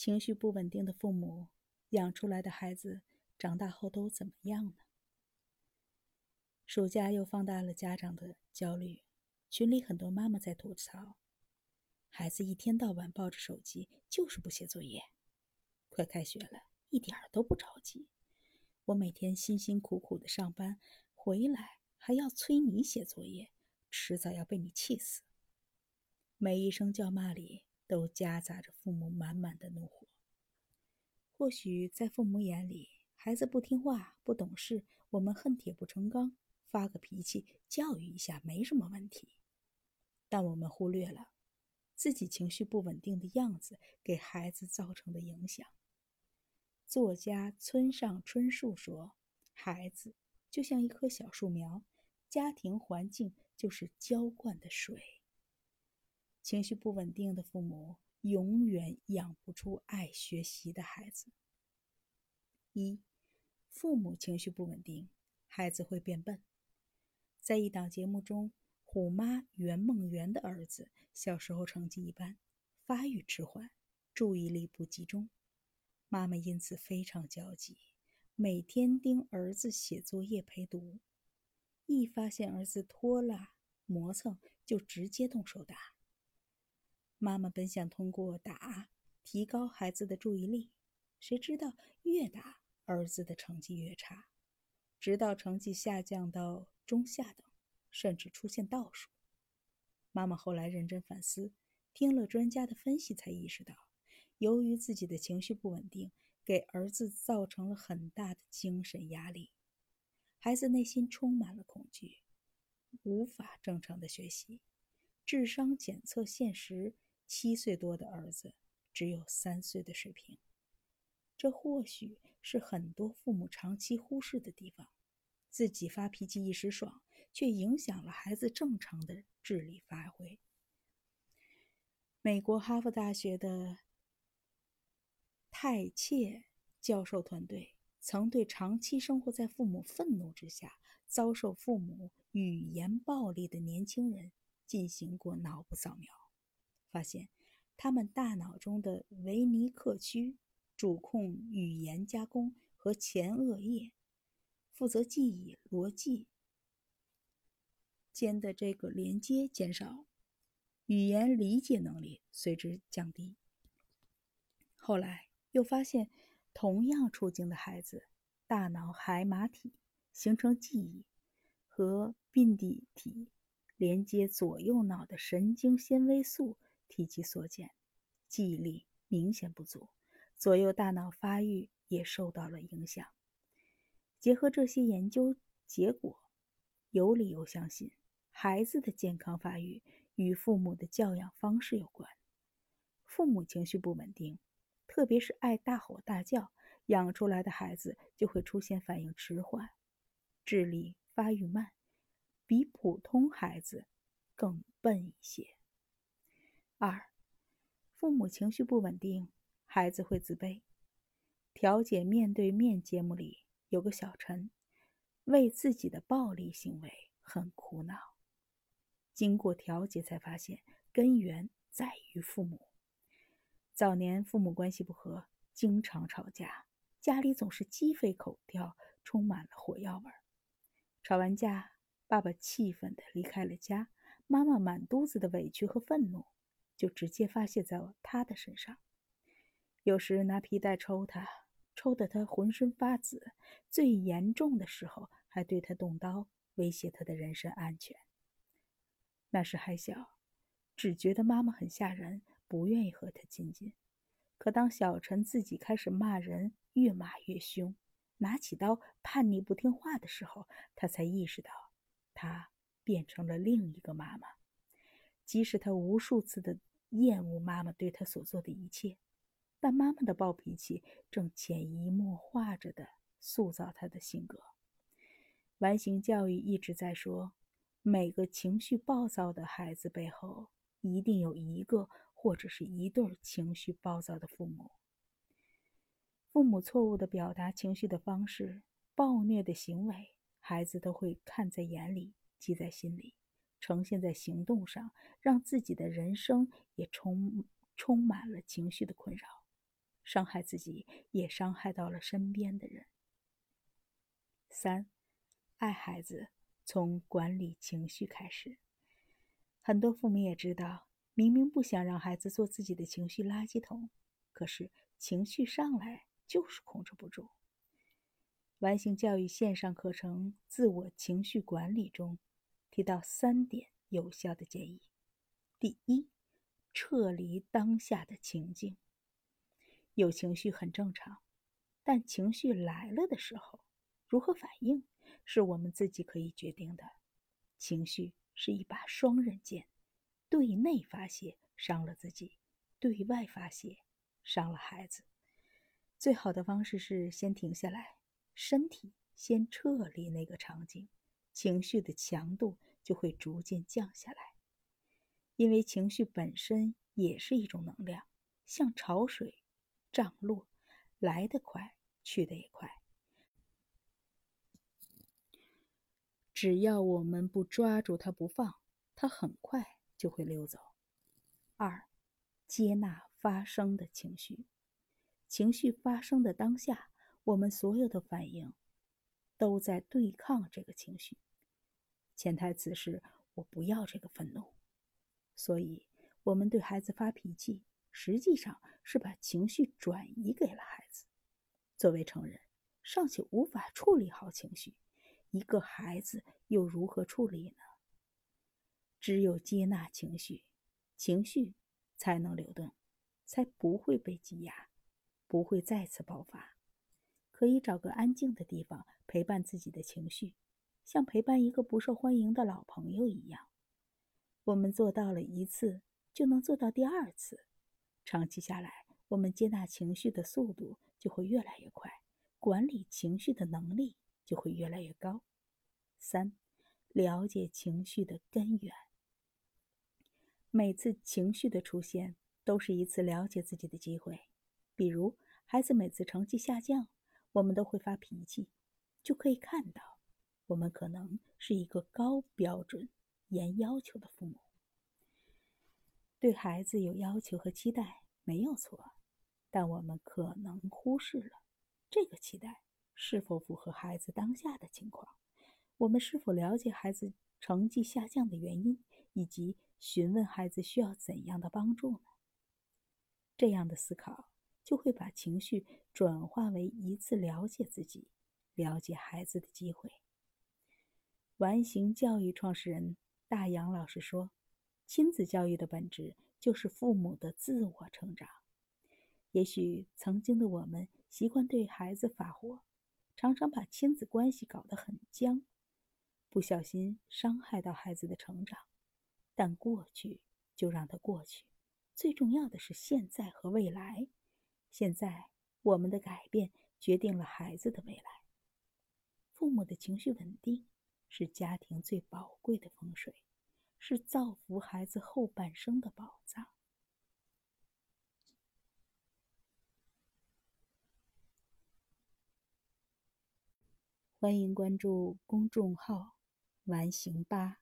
情绪不稳定的父母养出来的孩子长大后都怎么样呢？暑假又放大了家长的焦虑，群里很多妈妈在吐槽：孩子一天到晚抱着手机，就是不写作业。快开学了，一点都不着急。我每天辛辛苦苦的上班，回来还要催你写作业，迟早要被你气死。每一声叫骂里。都夹杂着父母满满的怒火。或许在父母眼里，孩子不听话、不懂事，我们恨铁不成钢，发个脾气教育一下没什么问题。但我们忽略了自己情绪不稳定的样子给孩子造成的影响。作家村上春树说：“孩子就像一棵小树苗，家庭环境就是浇灌的水。”情绪不稳定的父母永远养不出爱学习的孩子。一，父母情绪不稳定，孩子会变笨。在一档节目中，虎妈袁梦圆的儿子小时候成绩一般，发育迟缓，注意力不集中，妈妈因此非常焦急，每天盯儿子写作业陪读，一发现儿子拖拉磨蹭，就直接动手打。妈妈本想通过打提高孩子的注意力，谁知道越打儿子的成绩越差，直到成绩下降到中下等，甚至出现倒数。妈妈后来认真反思，听了专家的分析，才意识到，由于自己的情绪不稳定，给儿子造成了很大的精神压力，孩子内心充满了恐惧，无法正常的学习，智商检测现实。七岁多的儿子只有三岁的水平，这或许是很多父母长期忽视的地方。自己发脾气一时爽，却影响了孩子正常的智力发挥。美国哈佛大学的泰切教授团队曾对长期生活在父母愤怒之下、遭受父母语言暴力的年轻人进行过脑部扫描。发现，他们大脑中的维尼克区主控语言加工和前额叶，负责记忆逻辑间的这个连接减少，语言理解能力随之降低。后来又发现，同样处境的孩子，大脑海马体形成记忆和并蒂体连接左右脑的神经纤维素。体积缩减，记忆力明显不足，左右大脑发育也受到了影响。结合这些研究结果，有理由相信，孩子的健康发育与父母的教养方式有关。父母情绪不稳定，特别是爱大吼大叫，养出来的孩子就会出现反应迟缓，智力发育慢，比普通孩子更笨一些。二，父母情绪不稳定，孩子会自卑。调解面对面节目里有个小陈，为自己的暴力行为很苦恼。经过调解才发现，根源在于父母。早年父母关系不和，经常吵架，家里总是鸡飞狗跳，充满了火药味儿。吵完架，爸爸气愤地离开了家，妈妈满肚子的委屈和愤怒。就直接发泄在了他的身上，有时拿皮带抽他，抽得他浑身发紫；最严重的时候，还对他动刀，威胁他的人身安全。那时还小，只觉得妈妈很吓人，不愿意和他亲近。可当小陈自己开始骂人，越骂越凶，拿起刀叛逆不听话的时候，他才意识到，他变成了另一个妈妈。即使他无数次的。厌恶妈妈对他所做的一切，但妈妈的暴脾气正潜移默化着的塑造他的性格。完形教育一直在说，每个情绪暴躁的孩子背后，一定有一个或者是一对情绪暴躁的父母。父母错误的表达情绪的方式、暴虐的行为，孩子都会看在眼里，记在心里。呈现在行动上，让自己的人生也充充满了情绪的困扰。伤害自己，也伤害到了身边的人。三，爱孩子从管理情绪开始。很多父母也知道，明明不想让孩子做自己的情绪垃圾桶，可是情绪上来就是控制不住。完形教育线上课程《自我情绪管理》中提到三点有效的建议：第一，撤离当下的情境。有情绪很正常，但情绪来了的时候，如何反应是我们自己可以决定的。情绪是一把双刃剑，对内发泄伤了自己，对外发泄伤了孩子。最好的方式是先停下来，身体先撤离那个场景，情绪的强度就会逐渐降下来。因为情绪本身也是一种能量，像潮水。涨落，来得快，去得也快。只要我们不抓住它不放，它很快就会溜走。二，接纳发生的情绪。情绪发生的当下，我们所有的反应都在对抗这个情绪。潜台词是我不要这个愤怒，所以我们对孩子发脾气。实际上是把情绪转移给了孩子。作为成人，尚且无法处理好情绪，一个孩子又如何处理呢？只有接纳情绪，情绪才能流动，才不会被积压，不会再次爆发。可以找个安静的地方陪伴自己的情绪，像陪伴一个不受欢迎的老朋友一样。我们做到了一次，就能做到第二次。长期下来，我们接纳情绪的速度就会越来越快，管理情绪的能力就会越来越高。三，了解情绪的根源。每次情绪的出现都是一次了解自己的机会。比如，孩子每次成绩下降，我们都会发脾气，就可以看到，我们可能是一个高标准、严要求的父母。对孩子有要求和期待没有错，但我们可能忽视了这个期待是否符合孩子当下的情况。我们是否了解孩子成绩下降的原因，以及询问孩子需要怎样的帮助呢？这样的思考就会把情绪转化为一次了解自己、了解孩子的机会。完形教育创始人大杨老师说。亲子教育的本质就是父母的自我成长。也许曾经的我们习惯对孩子发火，常常把亲子关系搞得很僵，不小心伤害到孩子的成长。但过去就让它过去，最重要的是现在和未来。现在我们的改变决定了孩子的未来。父母的情绪稳定是家庭最宝贵的风水。是造福孩子后半生的宝藏。欢迎关注公众号“完形吧”。